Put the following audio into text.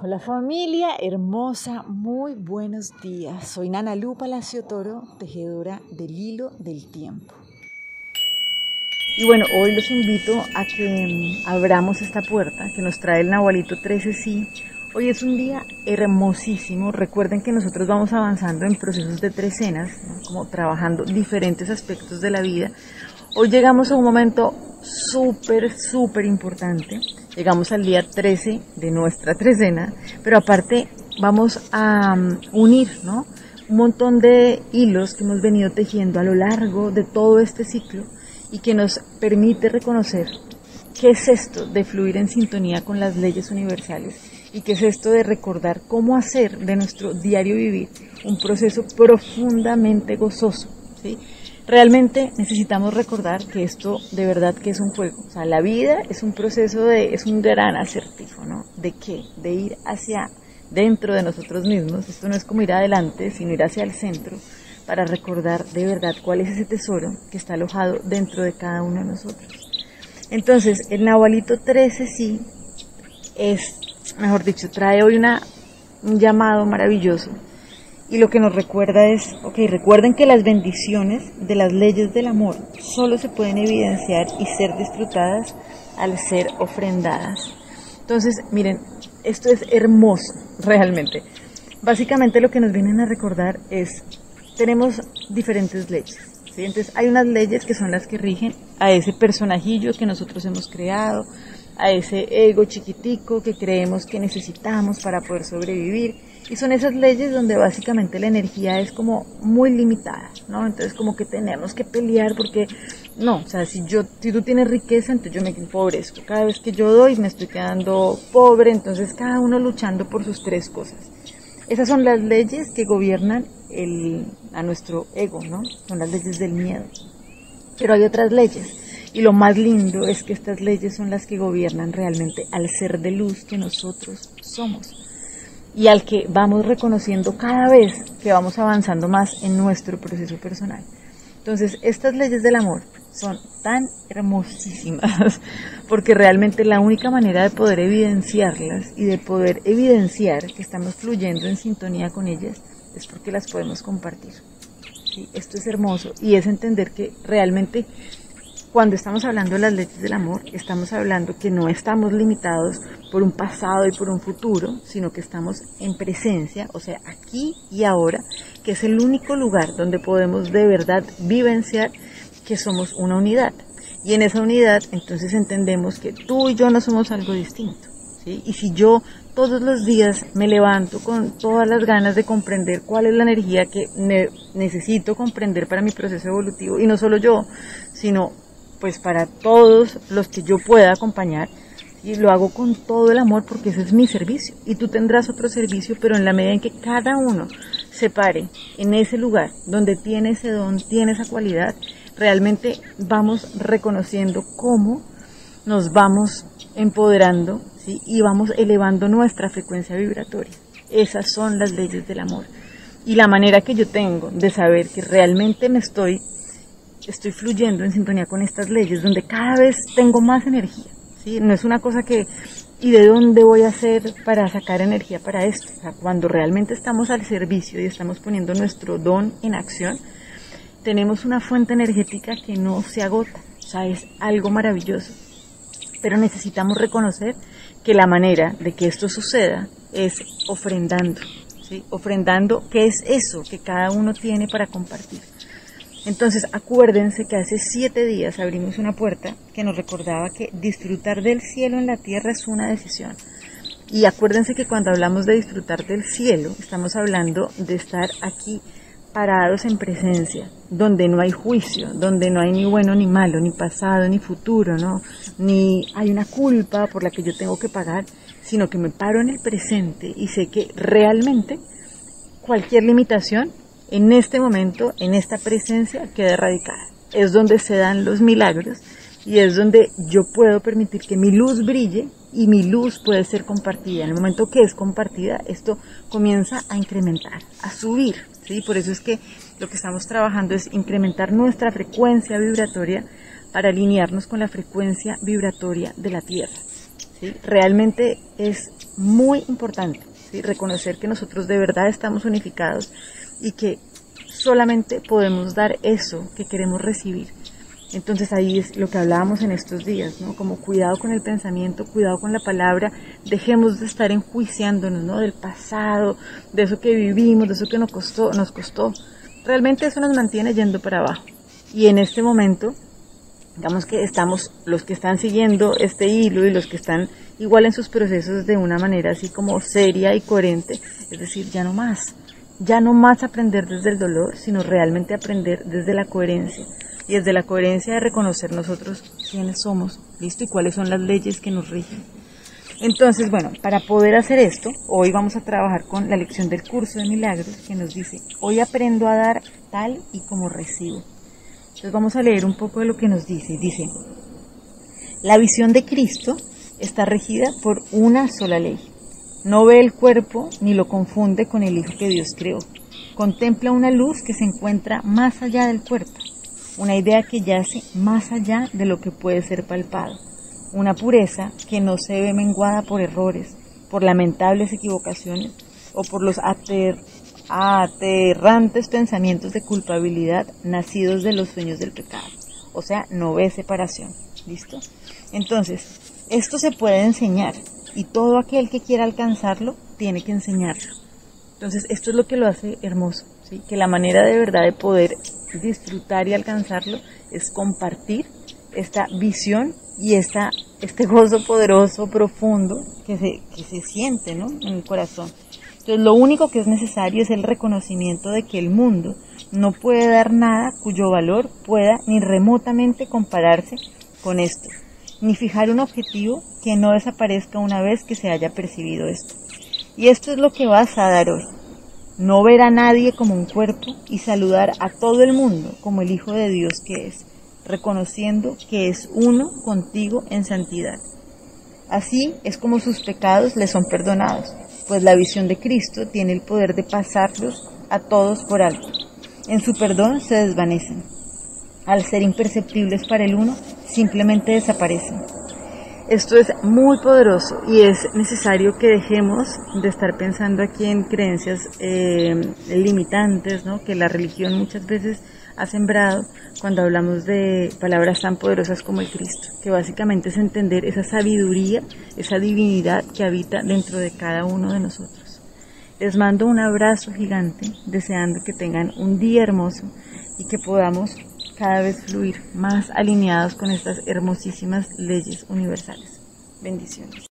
Hola familia hermosa, muy buenos días. Soy Nana Lu Palacio Toro, tejedora del hilo del tiempo. Y bueno, hoy los invito a que mm, abramos esta puerta que nos trae el Nahualito 13 sí. Hoy es un día hermosísimo. Recuerden que nosotros vamos avanzando en procesos de trecenas, como trabajando diferentes aspectos de la vida. Hoy llegamos a un momento súper, súper importante. Llegamos al día 13 de nuestra trecena, pero aparte vamos a um, unir, ¿no? Un montón de hilos que hemos venido tejiendo a lo largo de todo este ciclo y que nos permite reconocer qué es esto de fluir en sintonía con las leyes universales y qué es esto de recordar cómo hacer de nuestro diario vivir un proceso profundamente gozoso, ¿sí? Realmente necesitamos recordar que esto de verdad que es un juego. O sea, la vida es un proceso de, es un gran acertijo, ¿no? ¿De qué? De ir hacia dentro de nosotros mismos. Esto no es como ir adelante, sino ir hacia el centro para recordar de verdad cuál es ese tesoro que está alojado dentro de cada uno de nosotros. Entonces, el Nahualito 13 sí es, mejor dicho, trae hoy una, un llamado maravilloso y lo que nos recuerda es, ok, recuerden que las bendiciones de las leyes del amor solo se pueden evidenciar y ser disfrutadas al ser ofrendadas. Entonces, miren, esto es hermoso, realmente. Básicamente lo que nos vienen a recordar es, tenemos diferentes leyes. ¿sí? Entonces, hay unas leyes que son las que rigen a ese personajillo que nosotros hemos creado, a ese ego chiquitico que creemos que necesitamos para poder sobrevivir y son esas leyes donde básicamente la energía es como muy limitada, ¿no? Entonces como que tenemos que pelear porque, no, o sea, si yo, si tú tienes riqueza, entonces yo me empobrezco. Cada vez que yo doy me estoy quedando pobre, entonces cada uno luchando por sus tres cosas. Esas son las leyes que gobiernan el, a nuestro ego, ¿no? Son las leyes del miedo. Pero hay otras leyes. Y lo más lindo es que estas leyes son las que gobiernan realmente al ser de luz que nosotros somos y al que vamos reconociendo cada vez que vamos avanzando más en nuestro proceso personal. Entonces, estas leyes del amor son tan hermosísimas porque realmente la única manera de poder evidenciarlas y de poder evidenciar que estamos fluyendo en sintonía con ellas es porque las podemos compartir. ¿Sí? Esto es hermoso y es entender que realmente cuando estamos hablando de las leyes del amor, estamos hablando que no estamos limitados por un pasado y por un futuro, sino que estamos en presencia, o sea, aquí y ahora, que es el único lugar donde podemos de verdad vivenciar que somos una unidad. Y en esa unidad, entonces entendemos que tú y yo no somos algo distinto. Y si yo todos los días me levanto con todas las ganas de comprender cuál es la energía que necesito comprender para mi proceso evolutivo, y no solo yo, sino pues para todos los que yo pueda acompañar y lo hago con todo el amor porque ese es mi servicio y tú tendrás otro servicio pero en la medida en que cada uno se pare en ese lugar donde tiene ese don, tiene esa cualidad, realmente vamos reconociendo cómo nos vamos empoderando ¿sí? y vamos elevando nuestra frecuencia vibratoria. Esas son las leyes del amor. Y la manera que yo tengo de saber que realmente me estoy estoy fluyendo en sintonía con estas leyes, donde cada vez tengo más energía. ¿sí? No es una cosa que, ¿y de dónde voy a hacer para sacar energía para esto? Cuando realmente estamos al servicio y estamos poniendo nuestro don en acción, tenemos una fuente energética que no se agota. O sea, es algo maravilloso. Pero necesitamos reconocer que la manera de que esto suceda es ofrendando. ¿sí? Ofrendando, ¿qué es eso que cada uno tiene para compartir? Entonces acuérdense que hace siete días abrimos una puerta que nos recordaba que disfrutar del cielo en la tierra es una decisión. Y acuérdense que cuando hablamos de disfrutar del cielo, estamos hablando de estar aquí parados en presencia, donde no hay juicio, donde no hay ni bueno ni malo, ni pasado ni futuro, ¿no? Ni hay una culpa por la que yo tengo que pagar, sino que me paro en el presente y sé que realmente cualquier limitación en este momento, en esta presencia, queda erradicada. Es donde se dan los milagros y es donde yo puedo permitir que mi luz brille y mi luz puede ser compartida. En el momento que es compartida, esto comienza a incrementar, a subir. ¿sí? Por eso es que lo que estamos trabajando es incrementar nuestra frecuencia vibratoria para alinearnos con la frecuencia vibratoria de la Tierra. ¿sí? Realmente es muy importante, reconocer que nosotros de verdad estamos unificados y que solamente podemos dar eso que queremos recibir. Entonces ahí es lo que hablábamos en estos días, ¿no? Como cuidado con el pensamiento, cuidado con la palabra, dejemos de estar enjuiciándonos, ¿no? Del pasado, de eso que vivimos, de eso que nos costó, nos costó. Realmente eso nos mantiene yendo para abajo. Y en este momento, digamos que estamos, los que están siguiendo este hilo y los que están igual en sus procesos de una manera así como seria y coherente, es decir, ya no más, ya no más aprender desde el dolor, sino realmente aprender desde la coherencia y desde la coherencia de reconocer nosotros quiénes somos, ¿listo? Y cuáles son las leyes que nos rigen. Entonces, bueno, para poder hacer esto, hoy vamos a trabajar con la lección del curso de milagros que nos dice, hoy aprendo a dar tal y como recibo. Entonces vamos a leer un poco de lo que nos dice. Dice, la visión de Cristo está regida por una sola ley. No ve el cuerpo ni lo confunde con el Hijo que Dios creó. Contempla una luz que se encuentra más allá del cuerpo una idea que yace más allá de lo que puede ser palpado, una pureza que no se ve menguada por errores, por lamentables equivocaciones o por los aterrantes pensamientos de culpabilidad nacidos de los sueños del pecado. O sea, no ve separación. ¿Listo? Entonces, esto se puede enseñar y todo aquel que quiera alcanzarlo tiene que enseñarlo. Entonces, esto es lo que lo hace hermoso, ¿sí? que la manera de verdad de poder disfrutar y alcanzarlo es compartir esta visión y esta, este gozo poderoso, profundo que se, que se siente ¿no? en el corazón. Entonces lo único que es necesario es el reconocimiento de que el mundo no puede dar nada cuyo valor pueda ni remotamente compararse con esto, ni fijar un objetivo que no desaparezca una vez que se haya percibido esto. Y esto es lo que vas a dar hoy no ver a nadie como un cuerpo y saludar a todo el mundo como el Hijo de Dios que es, reconociendo que es uno contigo en santidad. Así es como sus pecados le son perdonados, pues la visión de Cristo tiene el poder de pasarlos a todos por alto. En su perdón se desvanecen. Al ser imperceptibles para el uno, simplemente desaparecen. Esto es muy poderoso y es necesario que dejemos de estar pensando aquí en creencias eh, limitantes, ¿no? que la religión muchas veces ha sembrado cuando hablamos de palabras tan poderosas como el Cristo, que básicamente es entender esa sabiduría, esa divinidad que habita dentro de cada uno de nosotros. Les mando un abrazo gigante, deseando que tengan un día hermoso y que podamos cada vez fluir más alineados con estas hermosísimas leyes universales. Bendiciones.